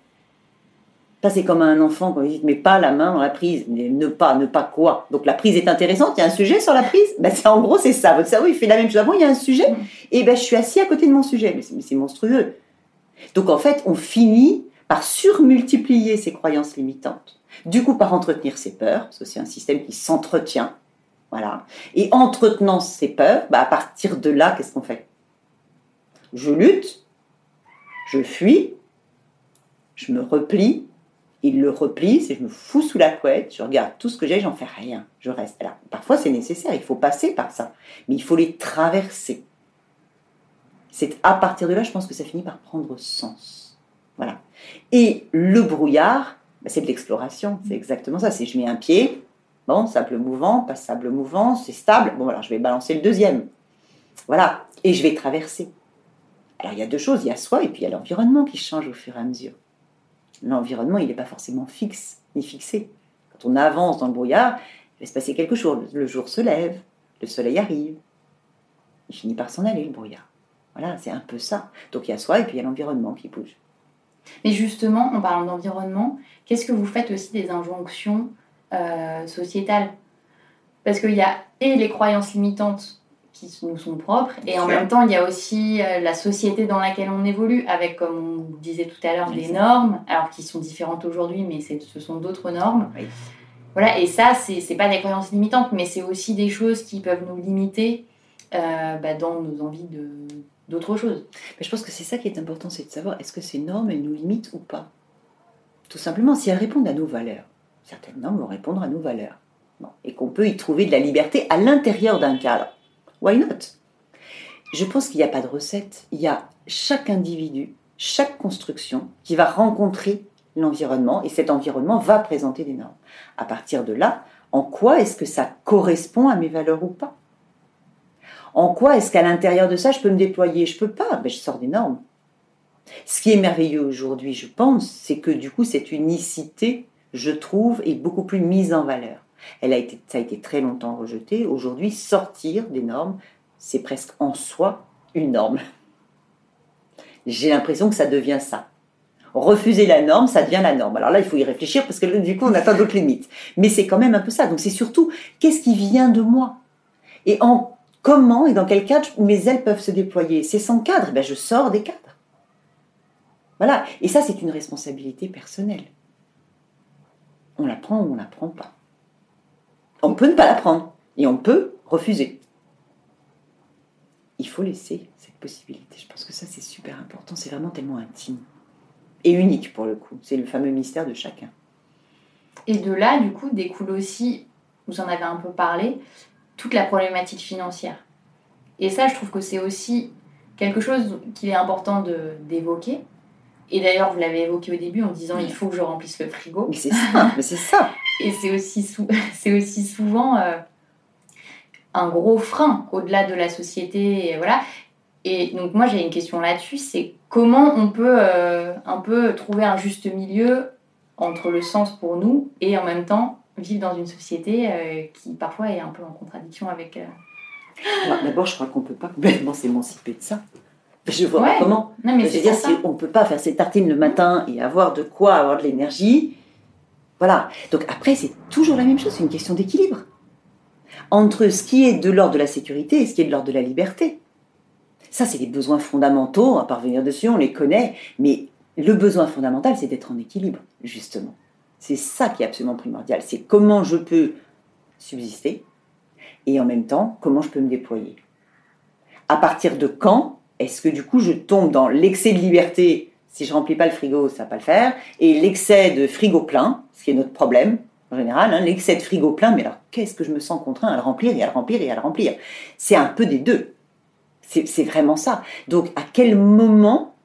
Ça, c'est comme un enfant quand il dit mais pas la main dans la prise. ne pas, ne pas quoi Donc la prise est intéressante, il y a un sujet sur la prise? Ben, en gros, c'est ça. Votre cerveau, il fait la même chose. Avant, il y a un sujet. Mm. Et ben, je suis assis à côté de mon sujet. Mais c'est monstrueux. Donc en fait, on finit par surmultiplier ses croyances limitantes. Du coup, par entretenir ses peurs, parce que un système qui s'entretient. Voilà. Et entretenant ses peurs, bah, à partir de là, qu'est-ce qu'on fait? Je lutte, je fuis, je me replie, il le replie, c'est je me fous sous la couette, je regarde tout ce que j'ai, j'en fais rien, je reste. Alors, parfois c'est nécessaire, il faut passer par ça, mais il faut les traverser. C'est à partir de là, je pense que ça finit par prendre sens. Voilà. Et le brouillard, bah, c'est de l'exploration, c'est exactement ça. C'est je mets un pied, bon, sable mouvant, pas sable mouvant, c'est stable, bon alors je vais balancer le deuxième. Voilà, et je vais traverser. Alors il y a deux choses, il y a soi et puis il y a l'environnement qui change au fur et à mesure l'environnement, il n'est pas forcément fixe ni fixé. Quand on avance dans le brouillard, il va se passer quelque chose. Le jour se lève, le soleil arrive, il finit par s'en aller, le brouillard. Voilà, c'est un peu ça. Donc il y a soi et puis il y a l'environnement qui bouge. Mais justement, en parlant d'environnement, qu'est-ce que vous faites aussi des injonctions euh, sociétales? Parce qu'il y a et les croyances limitantes qui nous sont propres. Et en même temps, il y a aussi euh, la société dans laquelle on évolue, avec, comme on disait tout à l'heure, des normes, alors qui sont différentes aujourd'hui, mais ce sont d'autres normes. Voilà, et ça, c'est pas des croyances limitantes, mais c'est aussi des choses qui peuvent nous limiter euh, bah, dans nos envies de d'autres choses. Mais je pense que c'est ça qui est important, c'est de savoir est-ce que ces normes, elles nous limitent ou pas? Tout simplement, si elles répondent à nos valeurs. Certaines normes vont répondre à nos valeurs. Et qu'on peut y trouver de la liberté à l'intérieur d'un cadre. Why not? Je pense qu'il n'y a pas de recette. Il y a chaque individu, chaque construction qui va rencontrer l'environnement et cet environnement va présenter des normes. À partir de là, en quoi est-ce que ça correspond à mes valeurs ou pas? En quoi est-ce qu'à l'intérieur de ça, je peux me déployer? Je peux pas, ben, je sors des normes. Ce qui est merveilleux aujourd'hui, je pense, c'est que du coup, cette unicité, je trouve, est beaucoup plus mise en valeur. Elle a été, ça a été très longtemps rejeté. Aujourd'hui, sortir des normes, c'est presque en soi une norme. J'ai l'impression que ça devient ça. Refuser la norme, ça devient la norme. Alors là, il faut y réfléchir parce que du coup, on atteint d'autres limites. Mais c'est quand même un peu ça. Donc c'est surtout qu'est-ce qui vient de moi? Et en comment et dans quel cadre mes ailes peuvent se déployer? C'est sans cadre, ben je sors des cadres. Voilà. Et ça, c'est une responsabilité personnelle. On la prend ou on la prend pas. On peut ne pas la prendre et on peut refuser. Il faut laisser cette possibilité. Je pense que ça, c'est super important. C'est vraiment tellement intime et unique pour le coup. C'est le fameux mystère de chacun. Et de là, du coup, découle aussi, vous en avez un peu parlé, toute la problématique financière. Et ça, je trouve que c'est aussi quelque chose qu'il est important d'évoquer. Et d'ailleurs, vous l'avez évoqué au début en disant il faut que je remplisse le frigo. Mais c'est ça, mais c'est ça. Et c'est aussi, souvent euh, un gros frein au-delà de la société. Et voilà. Et donc moi j'ai une question là-dessus, c'est comment on peut euh, un peu trouver un juste milieu entre le sens pour nous et en même temps vivre dans une société euh, qui parfois est un peu en contradiction avec... D'abord je crois qu'on ne peut pas complètement s'émanciper de ça. Je vois pas comment. Non, mais dire, si on ne peut pas faire ses tartines le matin et avoir de quoi avoir de l'énergie, voilà. Donc après, c'est toujours la même chose, c'est une question d'équilibre. Entre ce qui est de l'ordre de la sécurité et ce qui est de l'ordre de la liberté. Ça, c'est des besoins fondamentaux, à parvenir dessus, on les connaît, mais le besoin fondamental, c'est d'être en équilibre, justement. C'est ça qui est absolument primordial. C'est comment je peux subsister et en même temps, comment je peux me déployer. À partir de quand est-ce que du coup je tombe dans l'excès de liberté? Si je remplis pas le frigo, ça va pas le faire. Et l'excès de frigo plein, ce qui est notre problème en général, hein, l'excès de frigo plein, mais alors qu'est-ce que je me sens contraint à le remplir et à le remplir et à le remplir? C'est un peu des deux. C'est vraiment ça. Donc à quel moment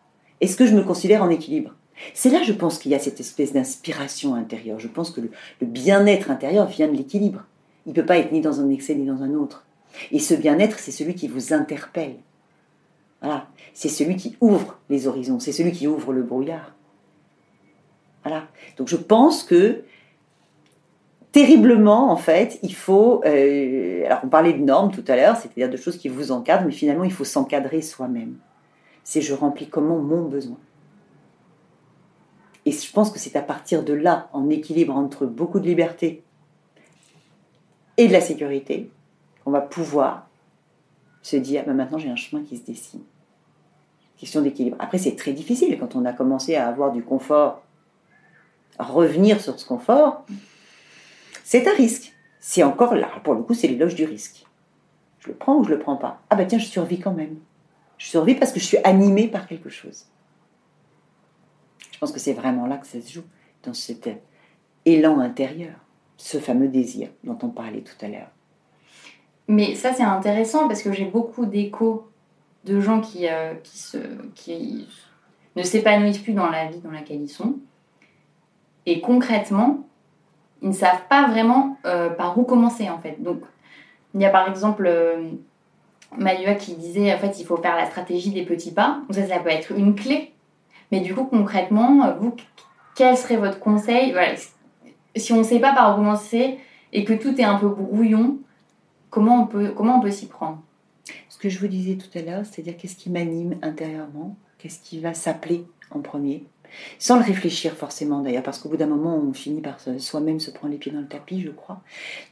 est-ce que je me considère en équilibre? C'est là, je pense, qu'il y a cette espèce d'inspiration intérieure. Je pense que le, bien-être intérieur vient de l'équilibre. Il ne peut pas être ni dans un excès ni dans un autre. Et ce bien-être, c'est celui qui vous interpelle. Voilà. C'est celui qui ouvre les horizons, c'est celui qui ouvre le brouillard. Voilà. Donc je pense que terriblement, en fait, il faut. euh, alors, on parlait de normes tout à l'heure, c'est-à-dire de choses qui vous encadrent, mais finalement, il faut s'encadrer soi-même. C'est je remplis comment mon besoin. Et je pense que c'est à partir de là, en équilibre entre beaucoup de liberté et de la sécurité, qu'on va pouvoir se dire bah, maintenant j'ai un chemin qui se dessine. Question d'équilibre. Après, c'est très difficile quand on a commencé à avoir du confort, revenir sur ce confort. C'est un risque. C'est encore là, pour le coup, c'est l'éloge du risque. Je le prends ou je le prends pas? Ah bah tiens, je survis quand même. Je survis parce que je suis animée par quelque chose. Je pense que c'est vraiment là que ça se joue, dans cet élan intérieur, ce fameux désir dont on parlait tout à l'heure. Mais ça, c'est intéressant parce que j'ai beaucoup d'échos de gens qui, euh, qui, se, qui ne s'épanouissent plus dans la vie dans laquelle ils sont. Et concrètement, ils ne savent pas vraiment euh, par où commencer en fait. Donc, il y a par exemple euh, qui disait en fait il faut faire la stratégie des petits pas. Donc ça, ça peut être une clé. Mais du coup, concrètement, vous, quel serait votre conseil? Si on ne sait pas par où commencer et que tout est un peu brouillon, comment on peut, comment on peut s'y prendre? Ce que je vous disais tout à l'heure, c'est-à-dire qu'est-ce qui m'anime intérieurement, qu'est-ce qui va s'appeler en premier, sans le réfléchir forcément d'ailleurs, parce qu'au bout d'un moment, on finit par soi-même se prendre les pieds dans le tapis, je crois.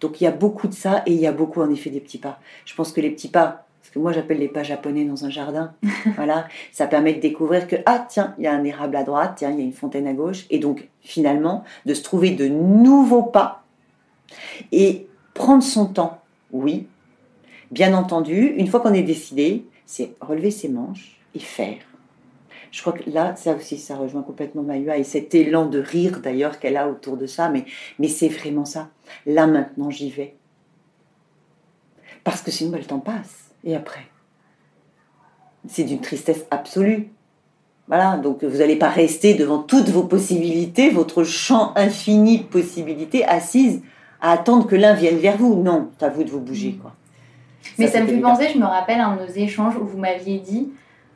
Donc il y a beaucoup de ça et il y a beaucoup en effet des petits pas. Je pense que les petits pas, moi j'appelle les pas japonais dans un jardin, voilà, ça permet de découvrir que, ah tiens, il y a un érable à droite, tiens, il y a une fontaine à gauche, et donc finalement de se trouver de nouveaux pas et prendre son temps, oui. Bien entendu, une fois qu'on est décidé, c'est relever ses manches et faire. Je crois que là, ça aussi, ça rejoint complètement Mayua et cet élan de rire d'ailleurs qu'elle a autour de ça, mais, mais c'est vraiment ça. Là maintenant, j'y vais. Parce que sinon, le temps passe. Et après C'est d'une tristesse absolue. Voilà, donc vous n'allez pas rester devant toutes vos possibilités, votre champ infini de possibilités, assise à attendre que l'un vienne vers vous. Non, c'est à vous de vous bouger. Quoi. Mais ça, ça me fait penser, je me rappelle un de nos échanges où vous m'aviez dit,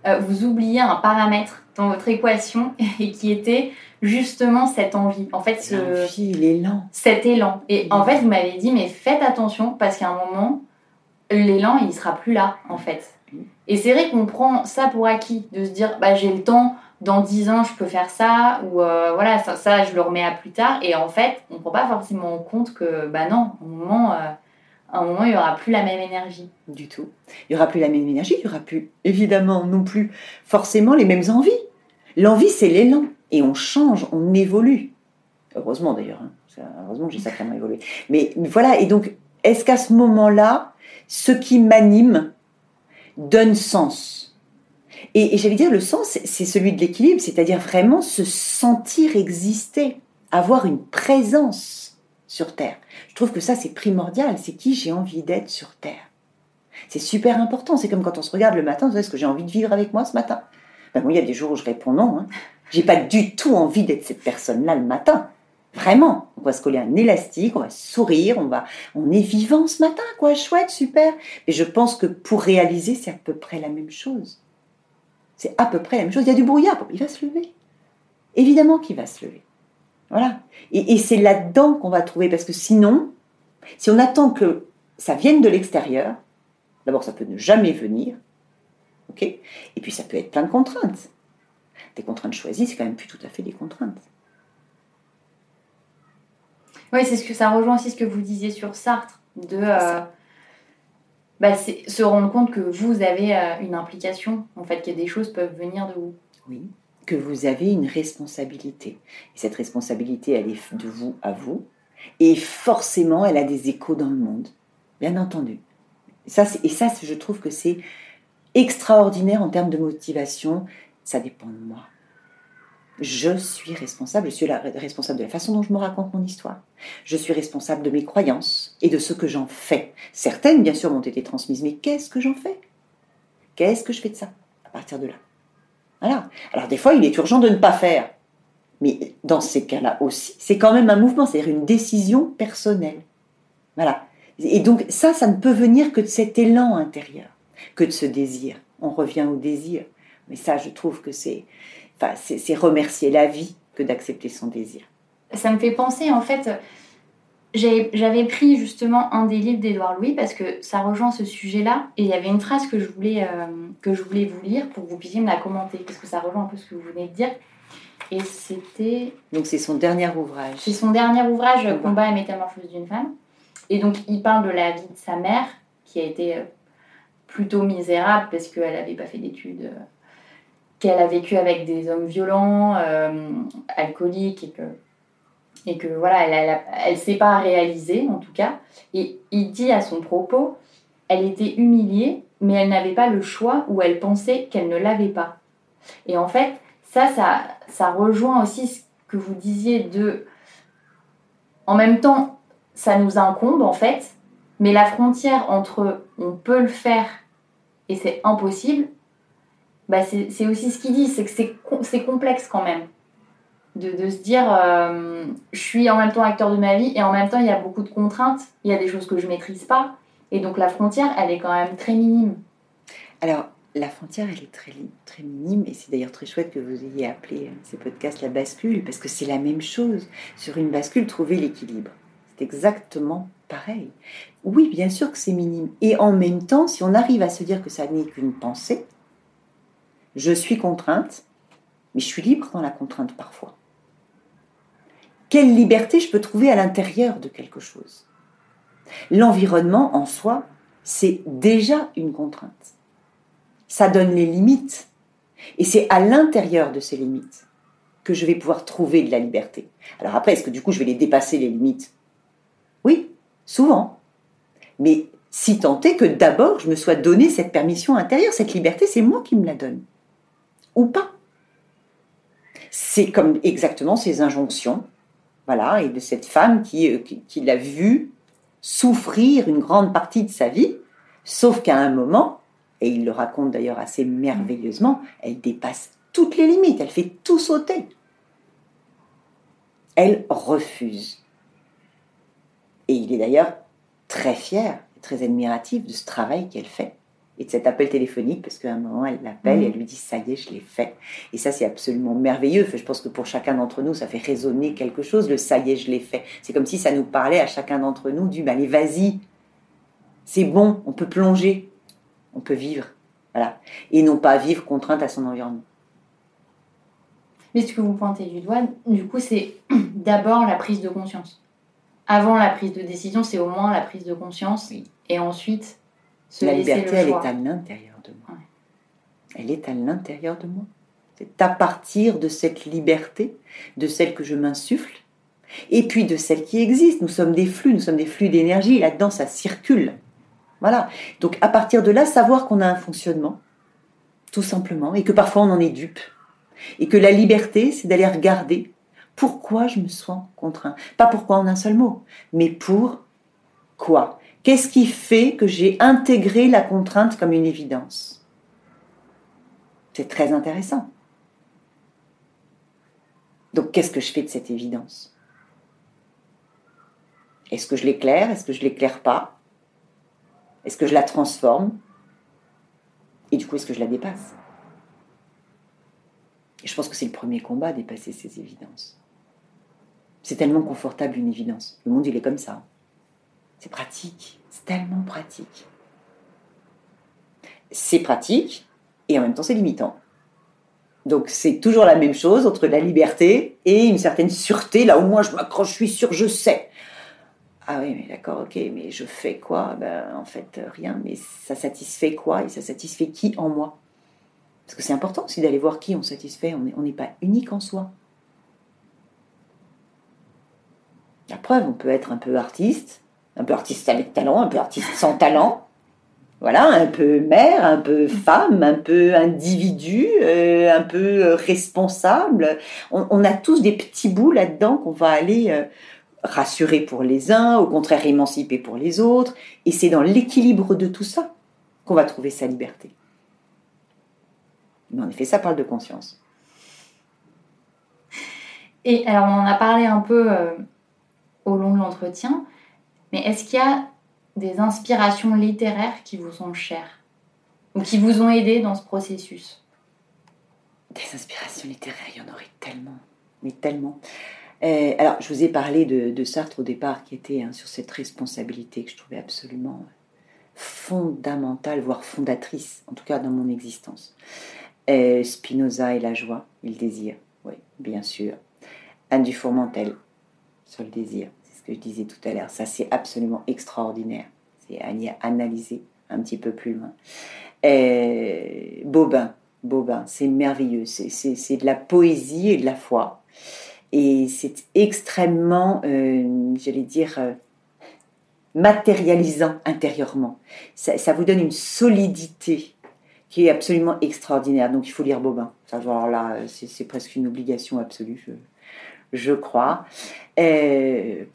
euh, vous oubliez un paramètre dans votre équation et qui était justement cette envie. En fait, ce, l'élan. Cet élan. Et en fait, vous m'avez dit, mais faites attention parce qu'à un moment, l'élan, il sera plus là, en fait. Et c'est vrai qu'on prend ça pour acquis, de se dire, bah, j'ai le temps, dans 10 ans, je peux faire ça, ou euh, voilà, ça, je le remets à plus tard. Et en fait, on ne prend pas forcément en compte que, bah non, au moment, euh, à un moment, il n'y aura plus la même énergie. Du tout. Il n'y aura plus la même énergie, il n'y aura plus, évidemment, non plus forcément les mêmes envies. L'envie, c'est l'élan. Et on change, on évolue. Heureusement d'ailleurs. Hein. Heureusement j'ai sacrément évolué. Mais voilà, et donc, est-ce qu'à ce moment-là, ce qui m'anime donne sens Et, j'allais dire, le sens, c'est celui de l'équilibre, c'est-à-dire vraiment se sentir exister, avoir une présence sur Terre. Je trouve que ça, c'est primordial. C'est qui j'ai envie d'être sur Terre. C'est super important. C'est comme quand on se regarde le matin, est-ce que j'ai envie de vivre avec moi ce matin? Ben bon, il y a des jours où je réponds non. Hein. J'ai pas du tout envie d'être cette personne-là le matin. Vraiment. On va se coller un élastique, on va sourire, on va, on est vivant ce matin, quoi. Chouette, super. Mais je pense que pour réaliser, c'est à peu près la même chose. C'est à peu près la même chose. Il y a du brouillard. Il va se lever. Évidemment qu'il va se lever. Voilà. Et, c'est là-dedans qu'on va trouver, parce que sinon, si on attend que ça vienne de l'extérieur, d'abord ça peut ne jamais venir, ok? Et puis ça peut être plein de contraintes. Des contraintes choisies, c'est quand même plus tout à fait des contraintes. Oui, c'est ce que ça rejoint aussi ce que vous disiez sur Sartre, de euh, bah, se rendre compte que vous avez euh, une implication, en fait, que des choses peuvent venir de vous. Oui, que vous avez une responsabilité. Et cette responsabilité, elle est de vous à vous. Et forcément, elle a des échos dans le monde, bien entendu. Ça, et ça, je trouve que c'est extraordinaire en termes de motivation. Ça dépend de moi. Je suis responsable, je suis la, responsable de la façon dont je me raconte mon histoire. Je suis responsable de mes croyances et de ce que j'en fais. Certaines, bien sûr, m'ont été transmises, mais qu'est-ce que j'en fais? Qu'est-ce que je fais de ça? À partir de là Voilà. Alors des fois, il est urgent de ne pas faire. Mais dans ces cas-là aussi, c'est quand même un mouvement, c'est-à-dire une décision personnelle. Voilà. Et donc ça, ça ne peut venir que de cet élan intérieur, que de ce désir. On revient au désir. Mais ça, je trouve que c'est, enfin, c'est remercier la vie que d'accepter son désir. Ça me fait penser, en fait, j'avais pris justement un des livres d'Édouard Louis parce que ça rejoint ce sujet-là. Et il y avait une phrase que je, voulais, euh, que je voulais vous lire pour que vous puissiez me la commenter, parce que ça rejoint un peu ce que vous venez de dire. Et c'était. Donc c'est son dernier ouvrage. C'est son dernier ouvrage, Combat et métamorphose d'une femme. Et donc il parle de la vie de sa mère, qui a été euh, plutôt misérable parce qu'elle n'avait pas fait d'études, euh, qu'elle a vécu avec des hommes violents, alcooliques, et que et que voilà, elle ne s'est pas réalisée en tout cas. Et il dit à son propos, elle était humiliée, mais elle n'avait pas le choix ou elle pensait qu'elle ne l'avait pas. Et en fait, ça, ça, ça rejoint aussi ce que vous disiez de... En même temps, ça nous incombe en fait, mais la frontière entre on peut le faire et c'est impossible, bah c'est aussi ce qu'il dit, c'est que c'est complexe quand même de, se dire euh, je suis en même temps acteur de ma vie et en même temps il y a beaucoup de contraintes, il y a des choses que je maîtrise pas et donc la frontière elle est quand même très minime. Alors la frontière elle est très, très minime et c'est d'ailleurs très chouette que vous ayez appelé euh, ces podcasts la bascule parce que c'est la même chose. Sur une bascule, trouver l'équilibre. C'est exactement pareil. Oui, bien sûr que c'est minime. Et en même temps, si on arrive à se dire que ça n'est qu'une pensée, je suis contrainte, mais je suis libre dans la contrainte parfois. Quelle liberté je peux trouver à l'intérieur de quelque chose? L'environnement en soi, c'est déjà une contrainte. Ça donne les limites. Et c'est à l'intérieur de ces limites que je vais pouvoir trouver de la liberté. Alors après, est-ce que du coup je vais les dépasser, les limites? Oui, souvent. Mais si tant est que d'abord je me sois donné cette permission intérieure, cette liberté, c'est moi qui me la donne. Pas. C'est comme exactement ces injonctions voilà, et de cette femme euh, qui, qui, l'a vu souffrir une grande partie de sa vie, sauf qu'à un moment, et il le raconte d'ailleurs assez merveilleusement, elle dépasse toutes les limites, elle fait tout sauter. Elle refuse. Et il est d'ailleurs très fier, très admiratif de ce travail qu'elle fait et de cet appel téléphonique, parce qu'à un moment, elle l'appelle et elle lui dit Ça y est, je l'ai fait. Et ça, c'est absolument merveilleux. je pense que pour chacun d'entre nous, ça fait résonner quelque chose, le Ça y est, je l'ai fait. C'est comme si ça nous parlait à chacun d'entre nous du bah, Allez, vas-y, c'est bon, on peut plonger, on peut vivre. Voilà. Et non pas vivre contrainte à son environnement. Mais ce que vous pointez du doigt, du coup, c'est d'abord la prise de conscience. Avant la prise de décision, c'est au moins la prise de conscience. Et ensuite, la liberté, elle est à l'intérieur de moi. Elle est à l'intérieur de moi. C'est à partir de cette liberté, de celle que je m'insuffle, et puis de celle qui existe. Nous sommes des flux, nous sommes des flux d'énergie, là-dedans ça circule. Voilà. Donc à partir de là, savoir qu'on a un fonctionnement, tout simplement, et que parfois on en est dupe. Et que la liberté, c'est d'aller regarder pourquoi je me sens contraint. Pas pourquoi en un seul mot, mais pour quoi Qu'est-ce qui fait que j'ai intégré la contrainte comme une évidence? C'est très intéressant. Donc qu'est-ce que je fais de cette évidence? Est-ce que je l'éclaire? Est-ce que je l'éclaire pas? Est-ce que je la transforme? Et du coup, est-ce que je la dépasse? Je pense que c'est le premier combat, dépasser ces évidences. C'est tellement confortable une évidence. Le monde, il est comme ça. C'est pratique, c'est tellement pratique. C'est pratique et en même temps c'est limitant. Donc c'est toujours la même chose entre la liberté et une certaine sûreté. Là où moi je m'accroche, je suis sûr, je sais. Ah oui, mais d'accord, ok, mais je fais quoi? Ben, En fait, rien, mais ça satisfait quoi? Et ça satisfait qui en moi? Parce que c'est important aussi d'aller voir qui on satisfait. On n'est pas unique en soi. La preuve, on peut être un peu artiste, un peu artiste avec talent, un peu artiste sans talent. Voilà, un peu mère, un peu femme, un peu individu, euh, un peu responsable. On, a tous des petits bouts là-dedans qu'on va aller euh, rassurer pour les uns, au contraire émanciper pour les autres. Et c'est dans l'équilibre de tout ça qu'on va trouver sa liberté. Mais en effet, ça parle de conscience. Et alors, on en a parlé un peu euh, au long de l'entretien. Mais est-ce qu'il y a des inspirations littéraires qui vous sont chères ou qui vous ont aidé dans ce processus? Des inspirations littéraires, il y en aurait tellement, mais tellement. Euh, alors, je vous ai parlé de, Sartre au départ, qui était hein, sur cette responsabilité que je trouvais absolument fondamentale, voire fondatrice, en tout cas dans mon existence. Euh, Spinoza et la joie et le désir, oui, bien sûr. Anne Dufourmentel sur le désir, je disais tout à l'heure. Ça, c'est absolument extraordinaire. C'est à analyser un petit peu plus loin. Euh, Bobin, Bobin, c'est merveilleux. C'est de la poésie et de la foi. Et c'est extrêmement, euh, j'allais dire, euh, matérialisant intérieurement. Ça, vous donne une solidité qui est absolument extraordinaire. Donc il faut lire Bobin. Ça, genre là, c'est presque une obligation absolue, je, crois. Euh,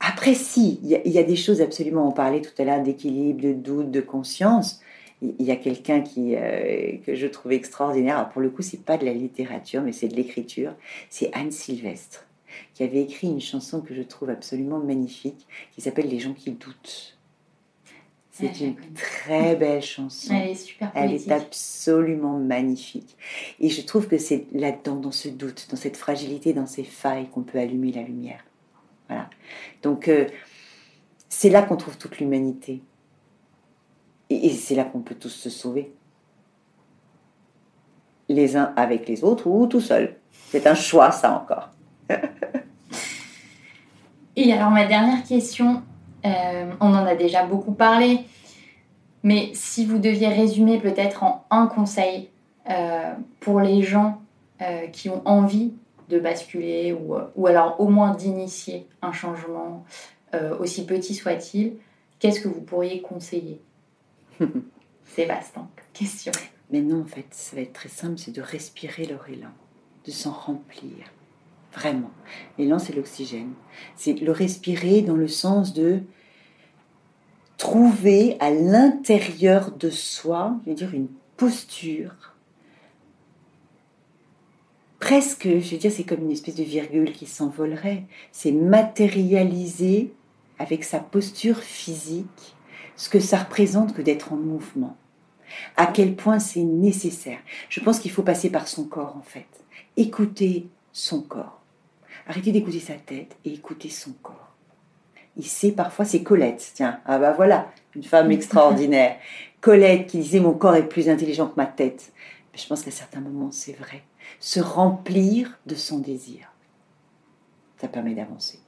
après, si, il y, y, a des choses absolument, on parlait tout à l'heure d'équilibre, de doute, de conscience il y a quelqu'un qui euh, que je trouve extraordinaire. pour le coup, c'est pas de la littérature, mais c'est de l'écriture. C'est Anne Sylvestre qui avait écrit une chanson que je trouve absolument magnifique, qui s'appelle Les gens qui doutent. C'est ah, une très belle chanson. Elle est super Elle est absolument magnifique. Et je trouve que c'est là-dedans, dans ce doute, dans cette fragilité, dans ces failles, qu'on peut allumer la lumière. Voilà. Donc, euh, c'est là qu'on trouve toute l'humanité. Et, c'est là qu'on peut tous se sauver. Les uns avec les autres ou tout seul. C'est un choix, ça encore. et alors, ma dernière question, euh, on en a déjà beaucoup parlé, mais si vous deviez résumer peut-être en un conseil euh, pour les gens qui ont envie de basculer ou, ou alors au moins d'initier un changement, aussi petit soit-il, qu'est-ce que vous pourriez conseiller c'est vaste, hein, question. Mais non, en fait, ça va être très simple, c'est de respirer leur élan, de s'en remplir. Vraiment. L'élan, c'est l'oxygène. C'est le respirer dans le sens de trouver à l'intérieur de soi, je veux dire, une posture presque, je veux dire, c'est comme une espèce de virgule qui s'envolerait. C'est matérialiser avec sa posture physique ce que ça représente que d'être en mouvement. À quel point c'est nécessaire. Je pense qu'il faut passer par son corps en fait. Écouter son corps. Arrêtez d'écouter sa tête et écouter son corps. Il sait parfois, c'est Colette, tiens, ah bah voilà, une femme extraordinaire. Colette qui disait mon corps est plus intelligent que ma tête. je pense qu'à certains moments c'est vrai. Se remplir de son désir, ça permet d'avancer.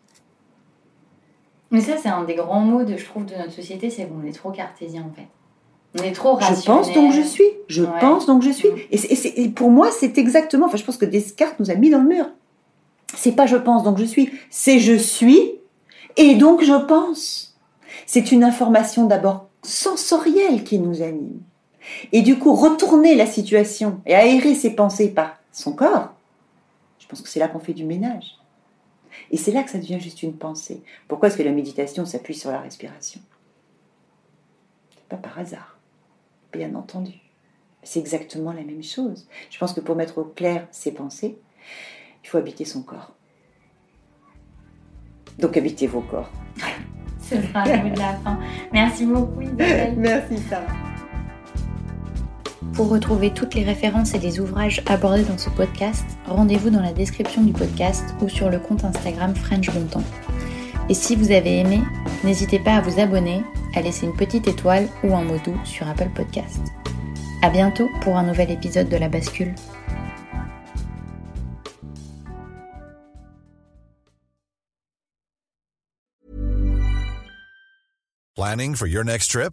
Mais ça, c'est un des grands mots, de, je trouve, de notre société, c'est qu'on est trop cartésien, en fait. On est trop rationnel. Je pense donc je suis. Je pense donc je suis. Mm. Et, pour moi, c'est exactement. Enfin, je pense que Descartes nous a mis dans le mur. C'est pas je pense donc je suis. C'est je suis et donc je pense. C'est une information d'abord sensorielle qui nous anime. Et du coup, retourner la situation et aérer ses pensées par son corps, je pense que c'est là qu'on fait du ménage. Et c'est là que ça devient juste une pensée. Pourquoi est-ce que la méditation s'appuie sur la respiration? Pas par hasard, bien entendu. C'est exactement la même chose. Je pense que pour mettre au clair ses pensées, il faut habiter son corps. Donc habitez vos corps. Ce sera le mot de la fin. Merci beaucoup Isabelle. Merci Sarah. Pour retrouver toutes les références et les ouvrages abordés dans ce podcast, rendez-vous dans la description du podcast ou sur le compte Instagram French Bontemps. Et si vous avez aimé, n'hésitez pas à vous abonner, à laisser une petite étoile ou un mot doux sur Apple Podcast. À bientôt pour un nouvel épisode de La Bascule. Planning for your next trip?